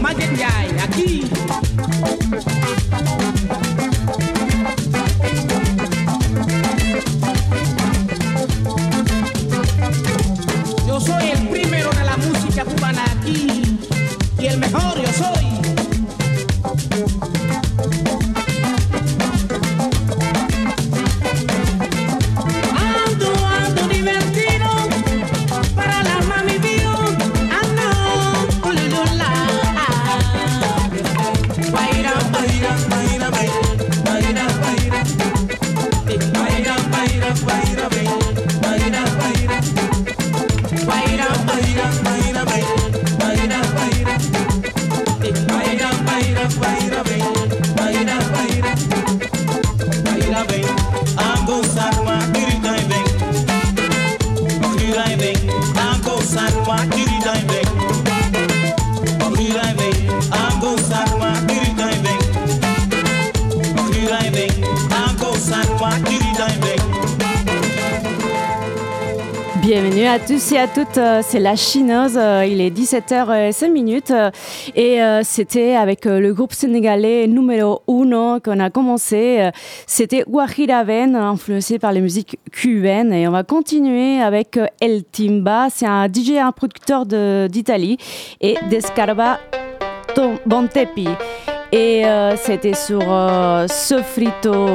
Magic Guy, aquí. Yo soy el primero de la música cubana aquí. Bienvenue à tous et à toutes, euh, c'est la Chineuse, euh, il est 17h05 euh, et c'était avec le groupe sénégalais numéro 1 qu'on a commencé, c'était Guajiraven, influencé par les musiques cubaines. Et on va continuer avec El Timba, c'est un DJ, un producteur d'Italie. Et Descarba Bontepi. Et c'était sur Sofrito.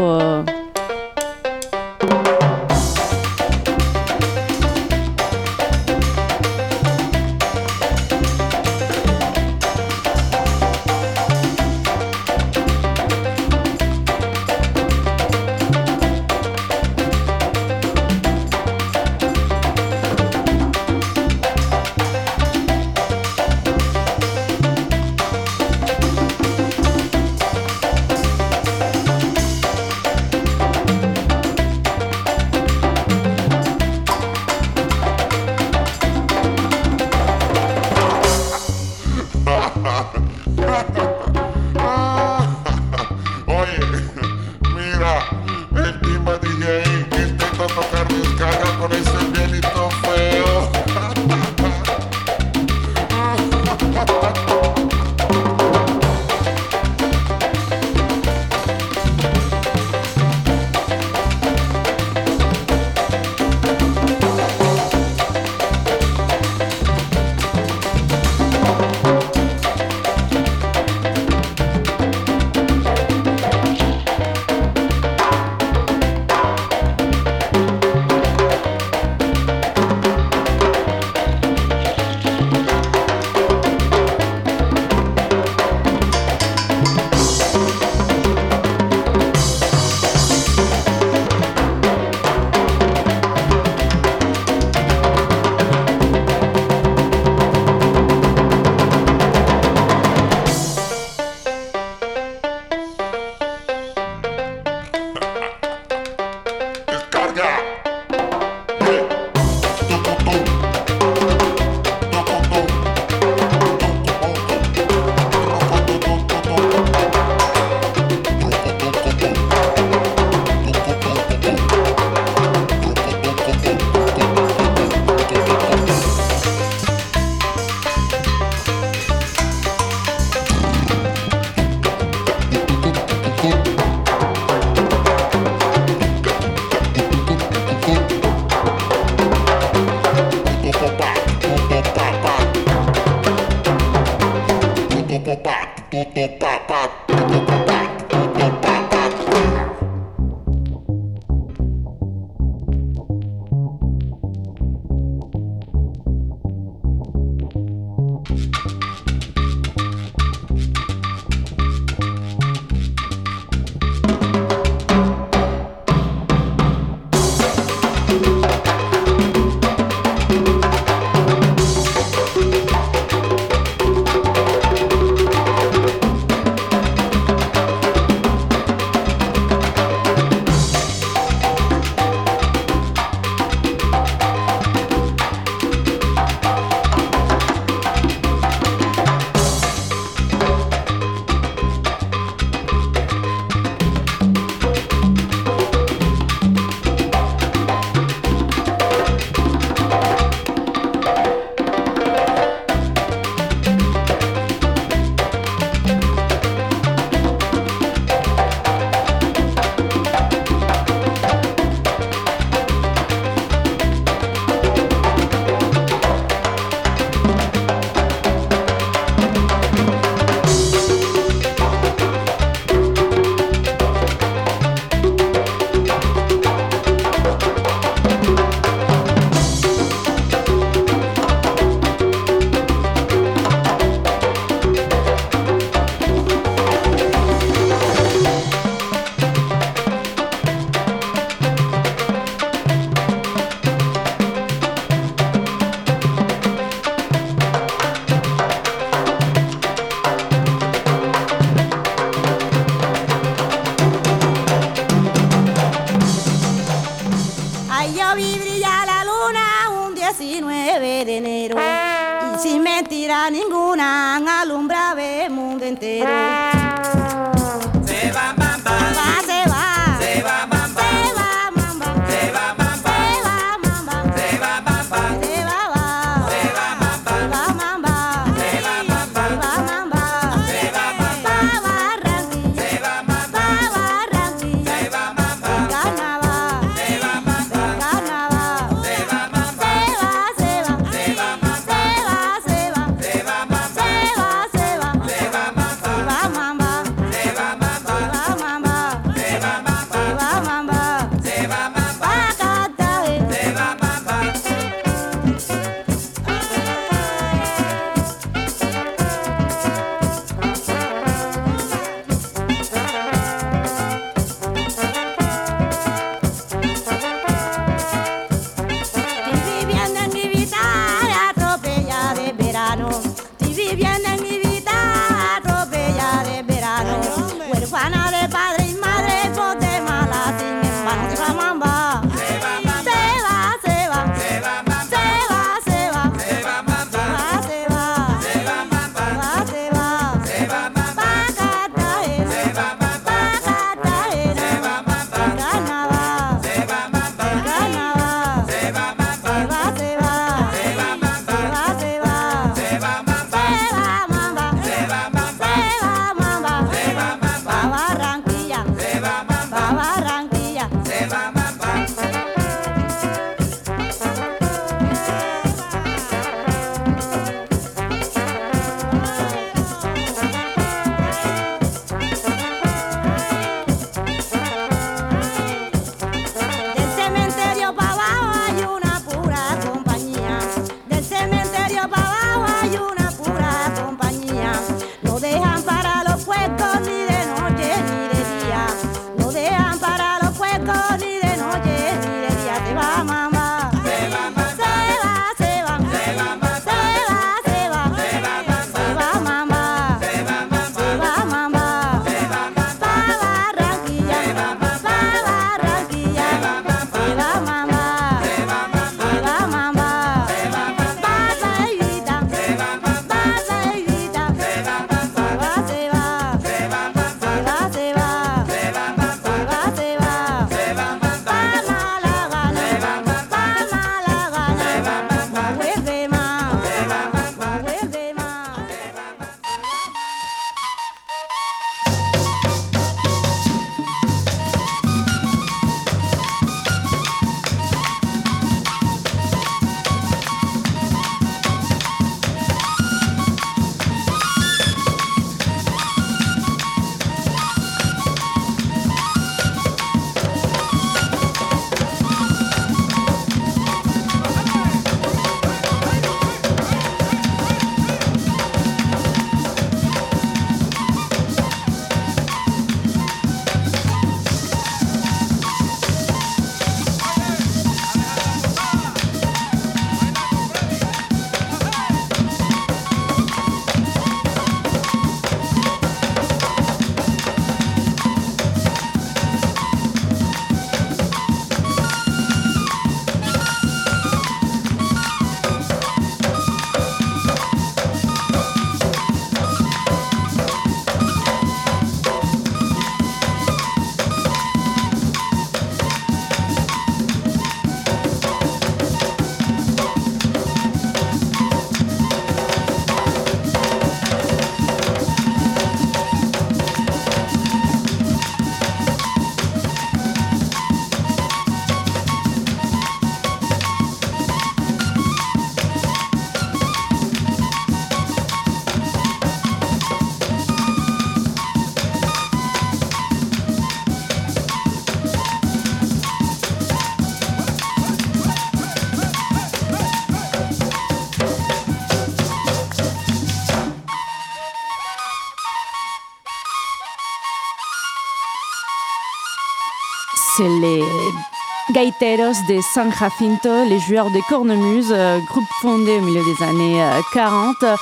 Gaiteros de San Jacinto, les joueurs de cornemuse, euh, groupe fondé au milieu des années 40. Euh,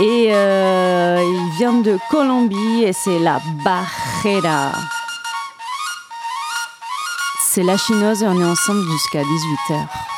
et euh, ils viennent de Colombie et c'est la Bajera. C'est la chinoise et on est ensemble jusqu'à 18h.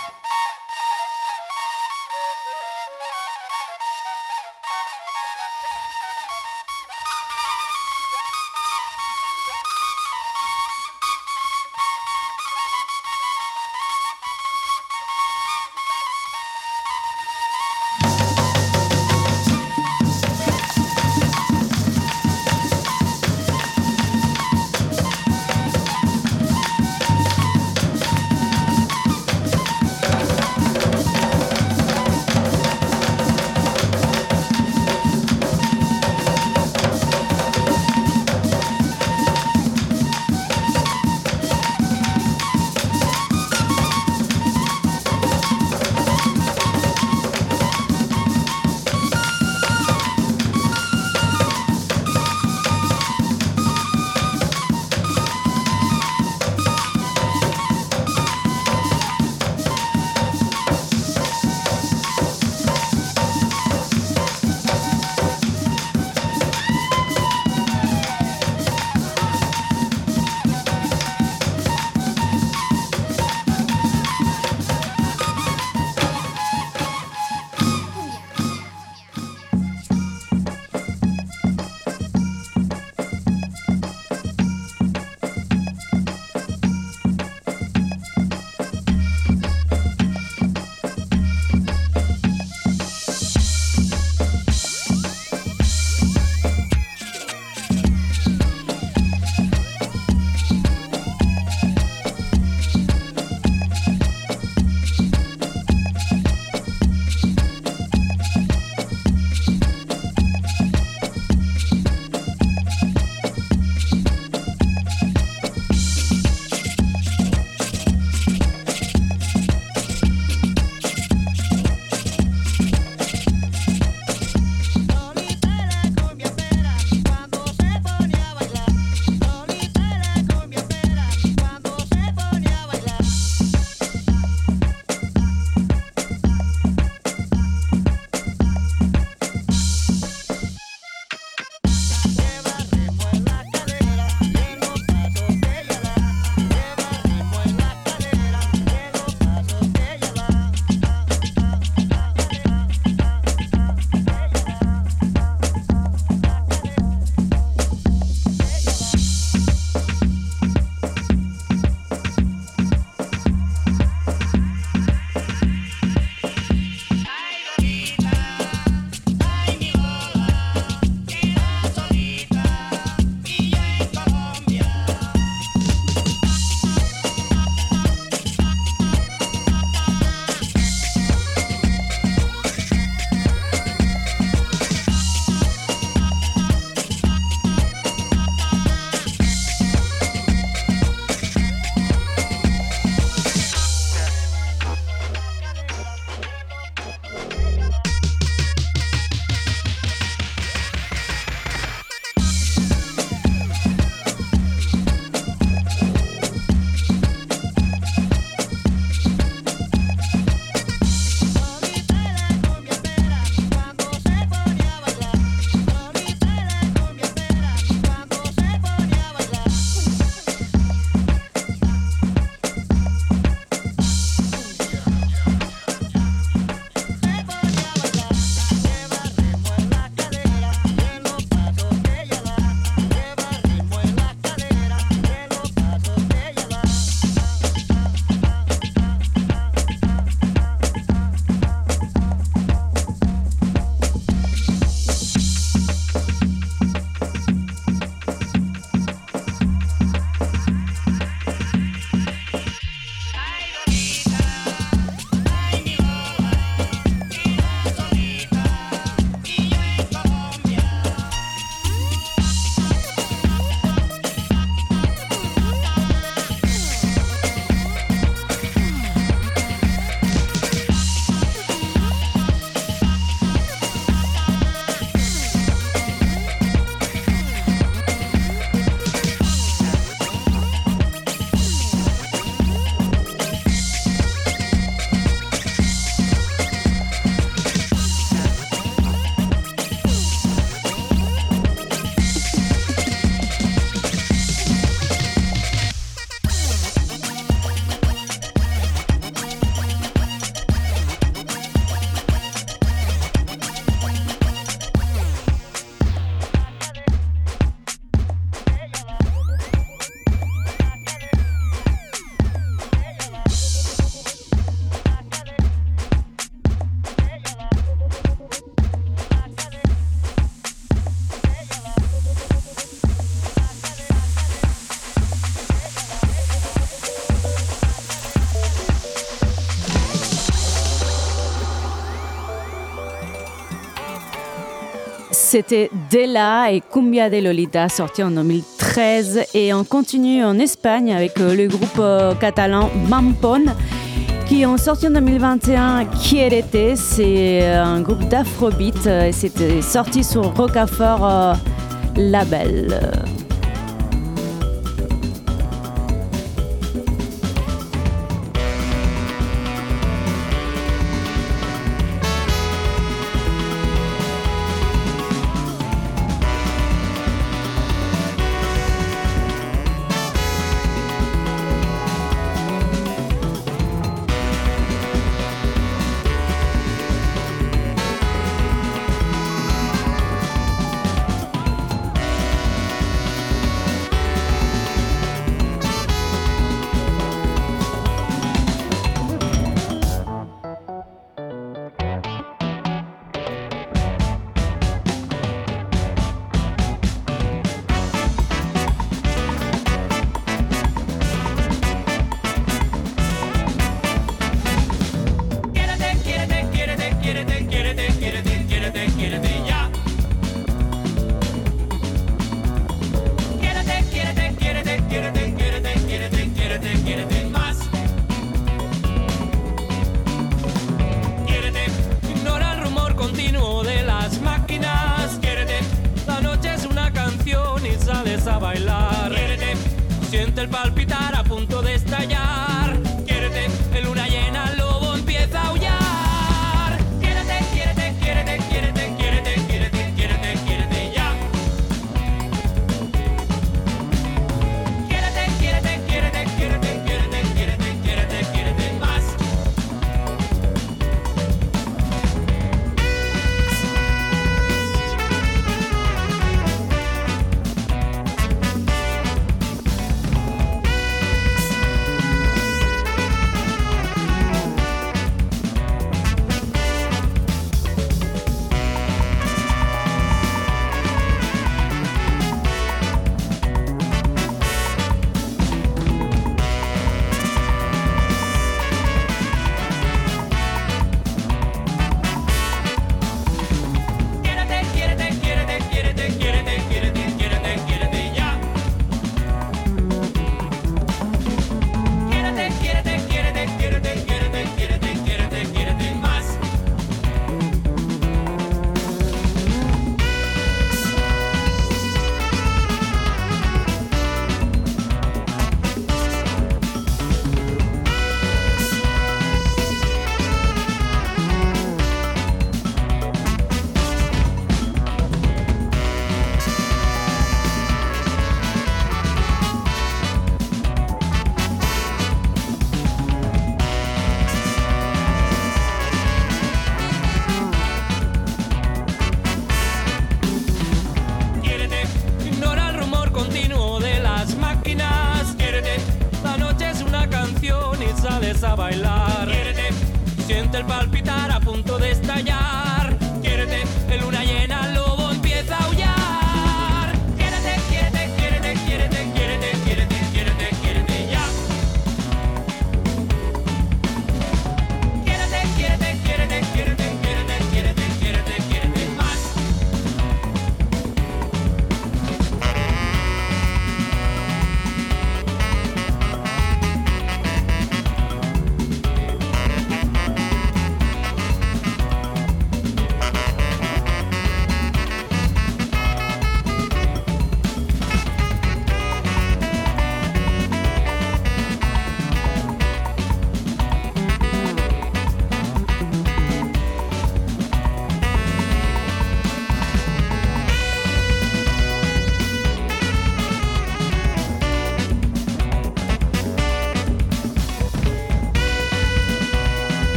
C'était Della et Cumbia de Lolita, sorti en 2013. Et on continue en Espagne avec euh, le groupe euh, catalan Mampon, qui ont sorti en 2021 Quierete. C'est euh, un groupe d'afrobeat. C'était sorti sur Rocafort Label.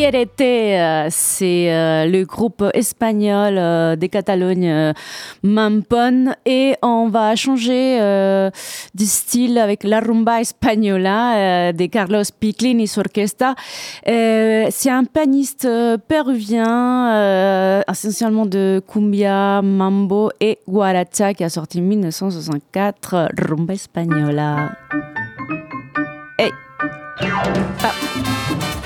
Euh, c'est euh, le groupe espagnol euh, de Catalogne Mampon et on va changer de style avec la rumba española de Carlos Piclin et Orquesta. c'est un pianiste péruvien essentiellement de cumbia, mambo et guaracha qui a sorti en 1964 Rumba Española. Ah.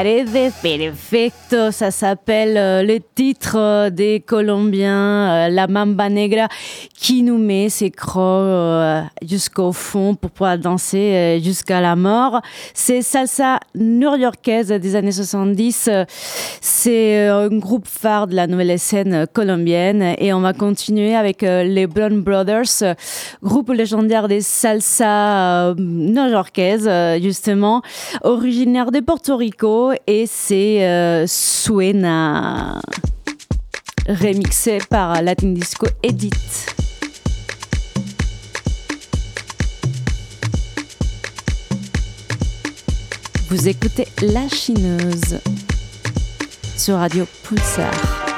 Me parece perfecto, ça s'appelle euh, le titre euh, des Colombiens, euh, La Mamba Negra, qui nous met ses crocs jusqu'au fond pour pouvoir danser jusqu'à la mort. C'est salsa new-yorkaise des années 70. C'est un groupe phare de la nouvelle scène colombienne et on va continuer avec les Brown Brothers, groupe légendaire des salsa new-yorkaises, justement, originaire de Porto Rico et c'est euh, Suena remixé par Latin Disco Edit. Vous écoutez La Chineuse sur Radio Pulsar.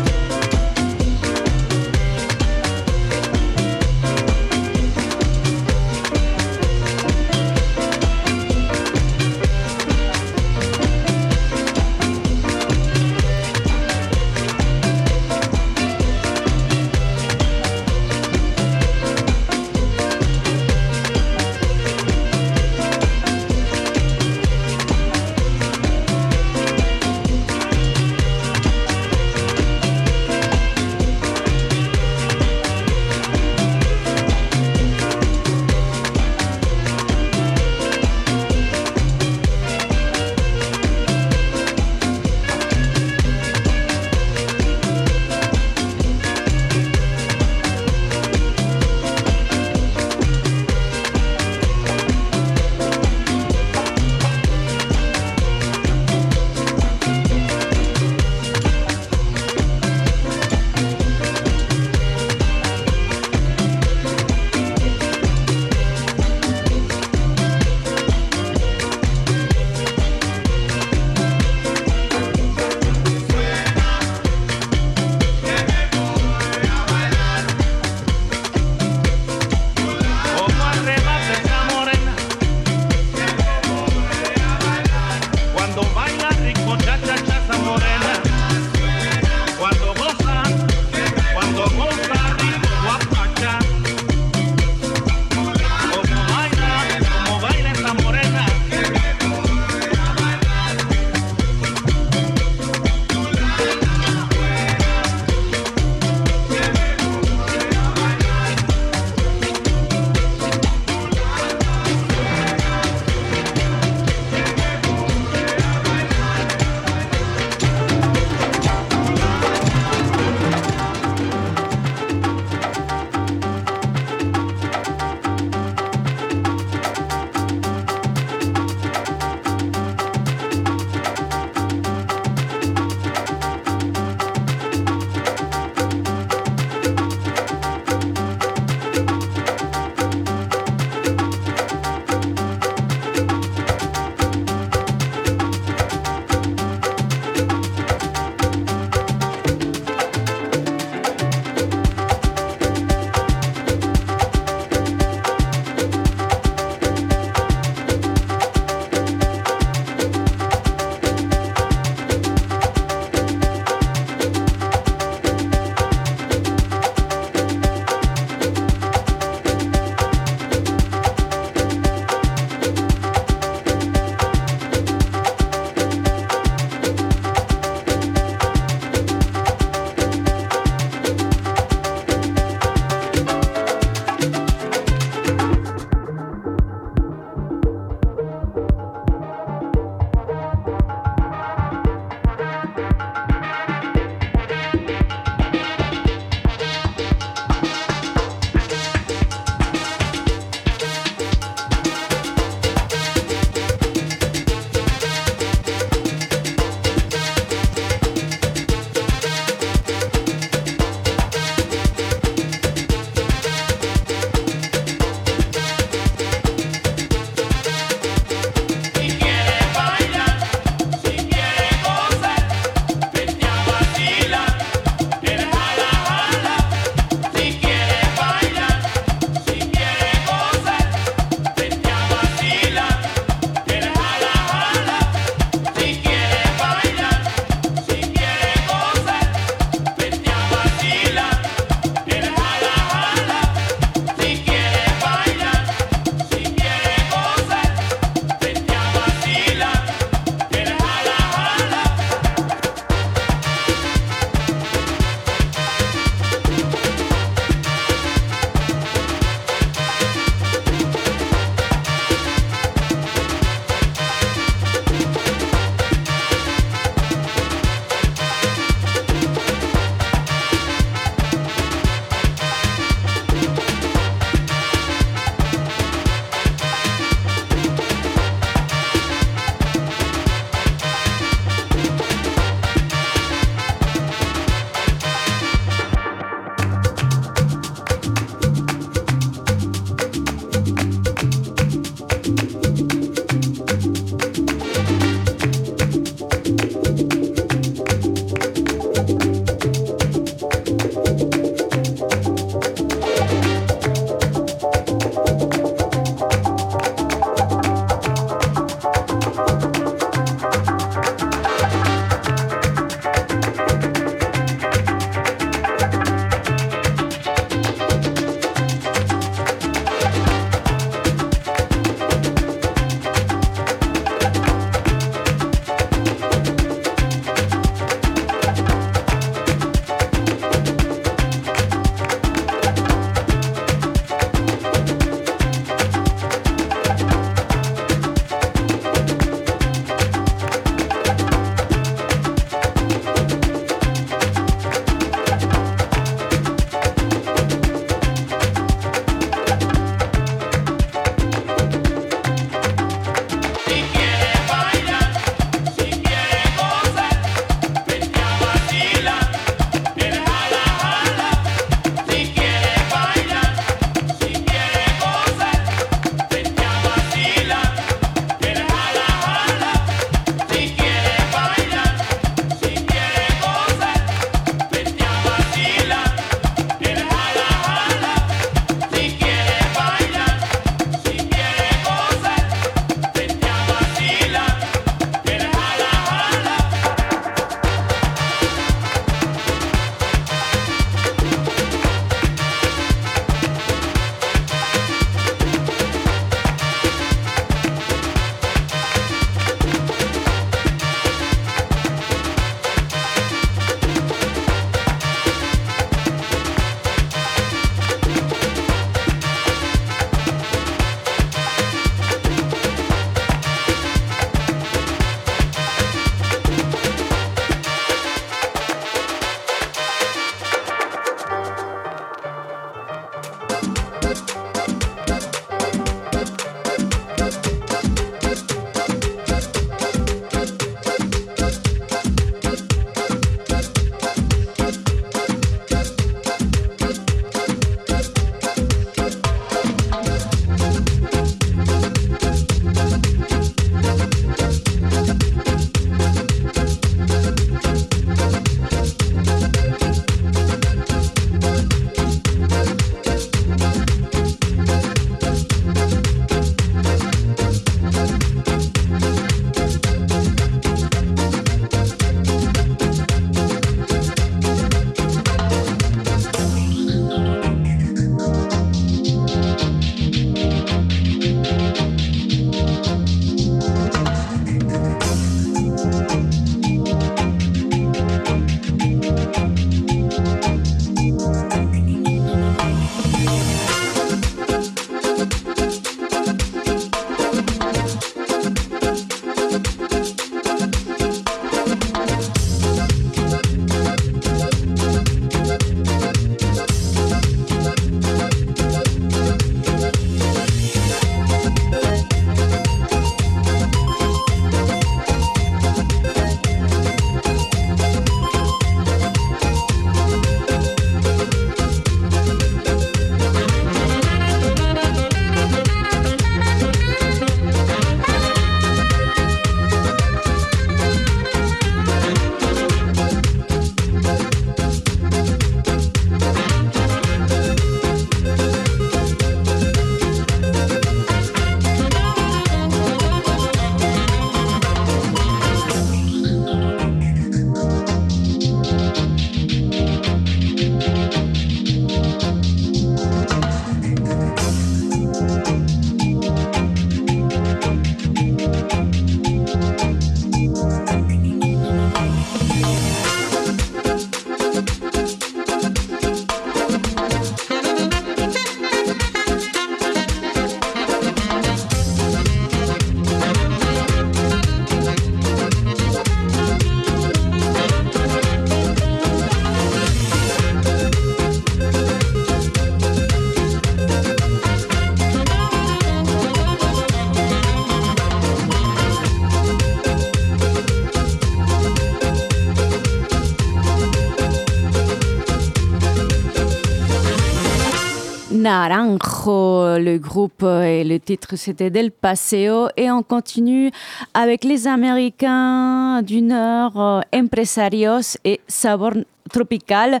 Le groupe et le titre c'était Del Paseo et on continue avec les Américains du Nord, euh, Empresarios et Sabor Tropical.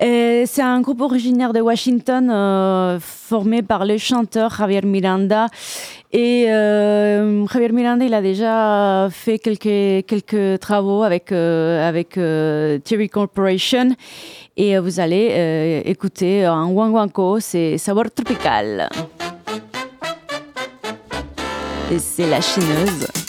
C'est un groupe originaire de Washington euh, formé par le chanteur Javier Miranda. Et euh, Javier Miranda, il a déjà fait quelques, quelques travaux avec, avec Thierry Corporation. Et vous allez euh, écouter un Wanguanco, c'est Savoir Tropical. C'est la chineuse.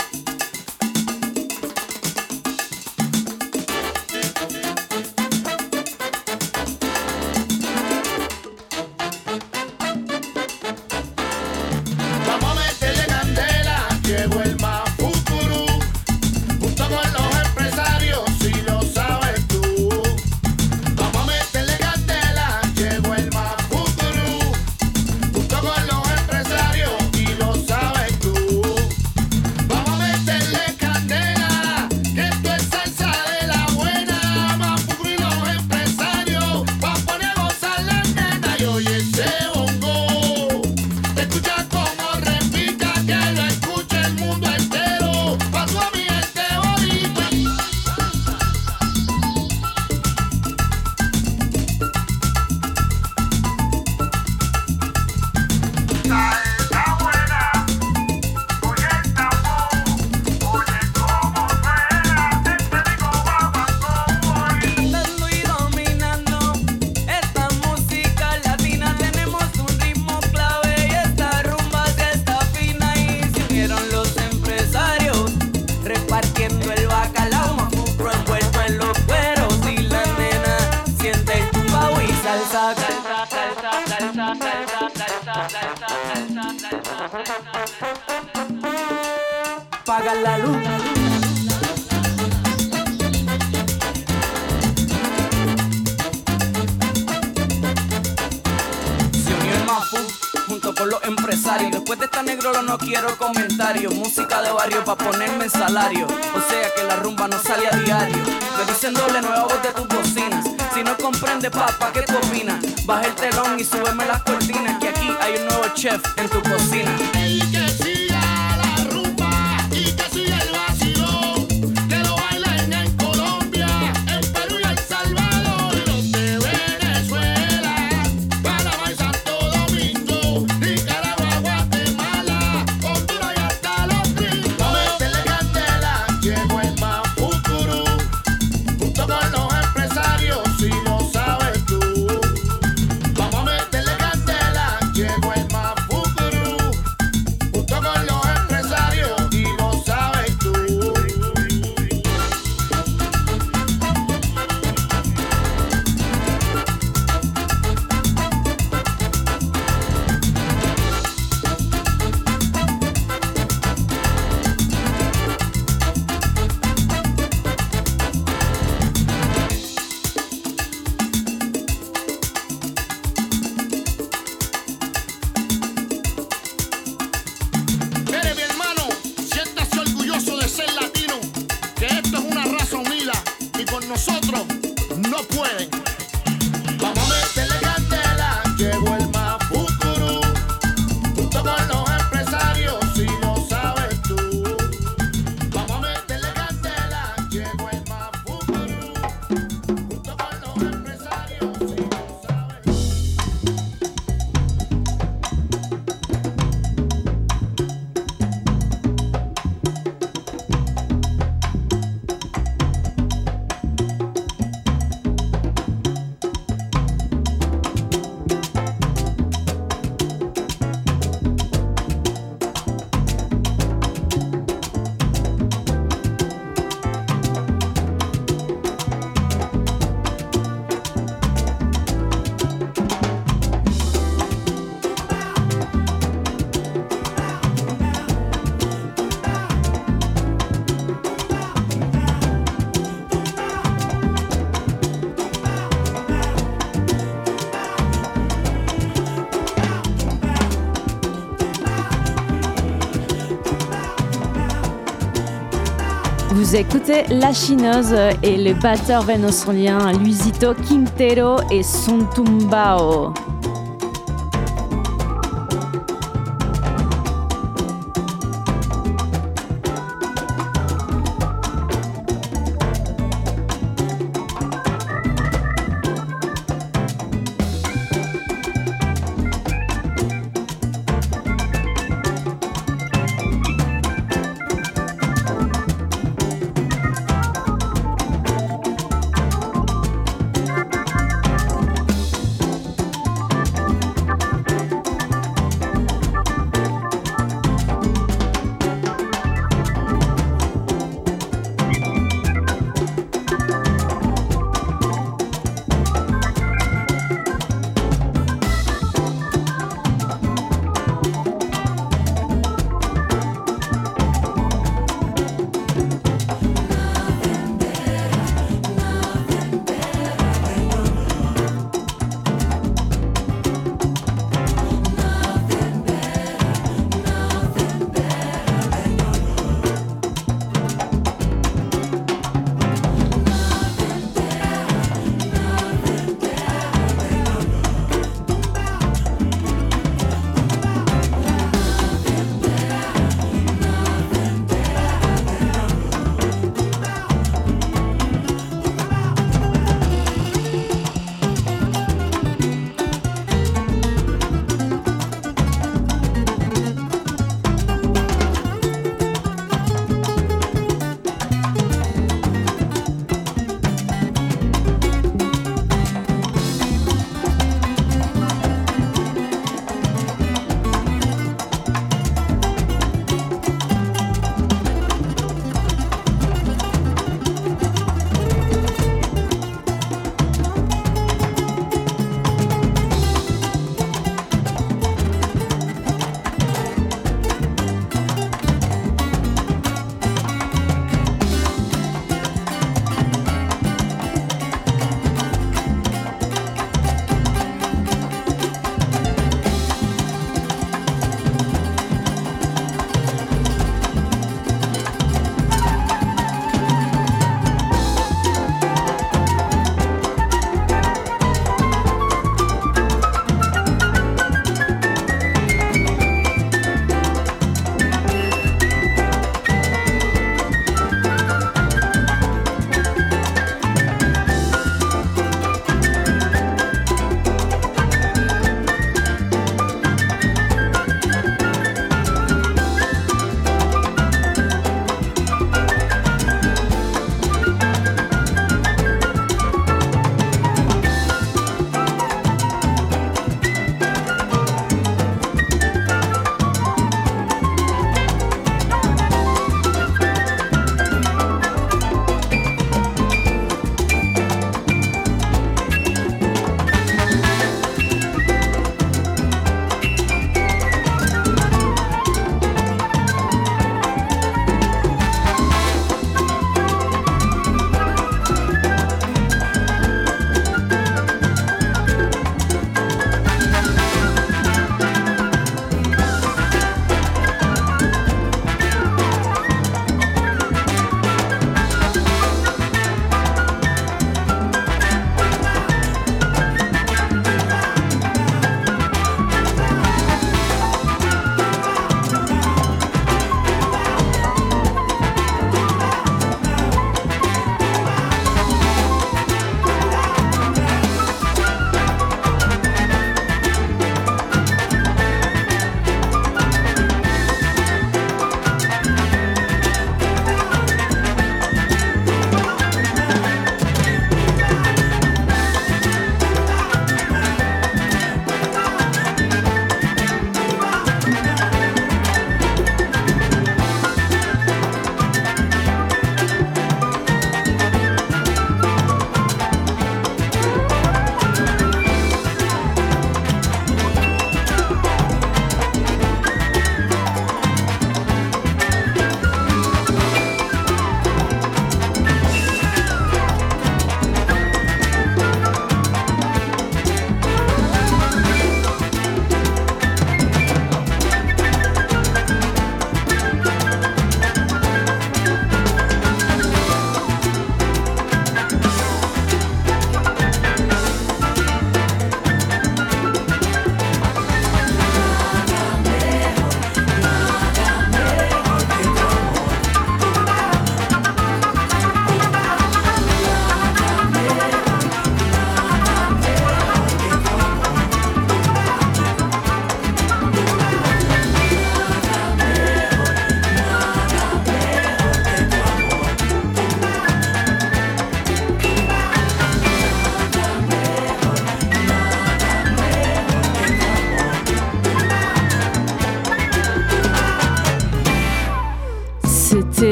Vous écoutez La Chineuse et le batteur vénézuélien Luisito Quintero et son tumbao.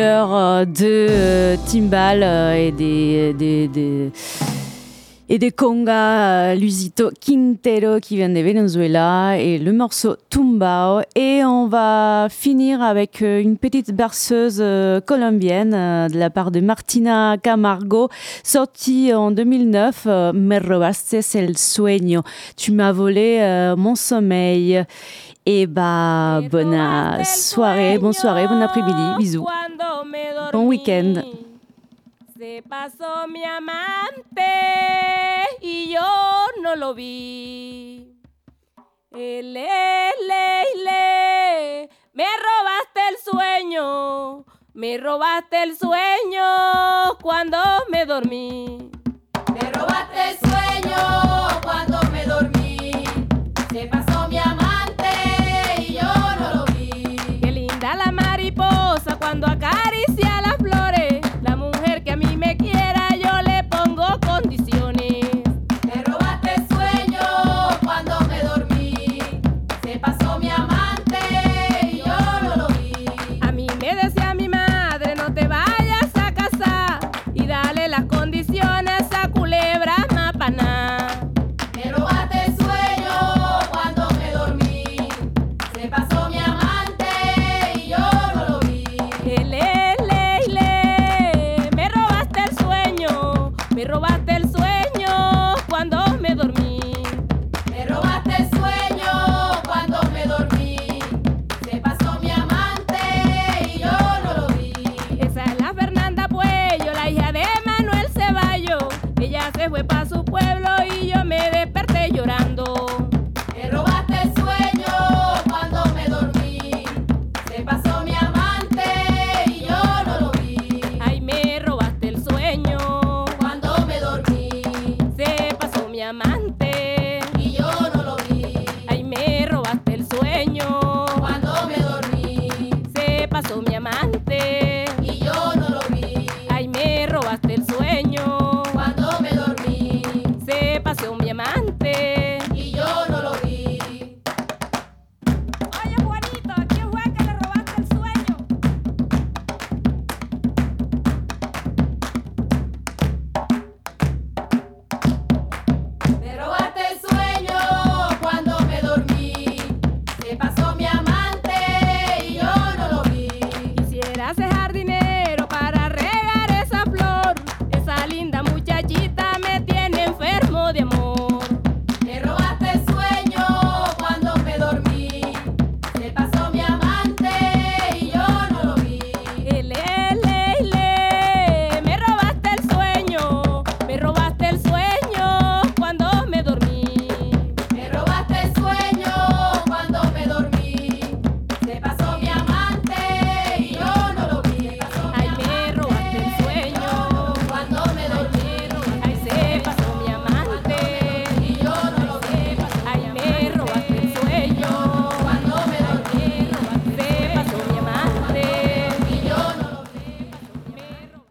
Tueur de timbal et des, des, des et des congas, Lusito Quintero qui vient de Venezuela et le morceau Tumbao. Et on va finir avec une petite berceuse colombienne de la part de Martina Camargo, sortie en 2009, Me robaste el sueño, tu m'as volé mon sommeil. Et bah, bonne soirée, bonne soirée, bon après-midi, bisous. Bon week-end. Se pasó mi amante y yo no lo vi. Ele, le, me robaste el sueño, me robaste el sueño cuando me dormí. Me robaste el sueño cuando me dormí. Se pasó mi amante cuando acaricia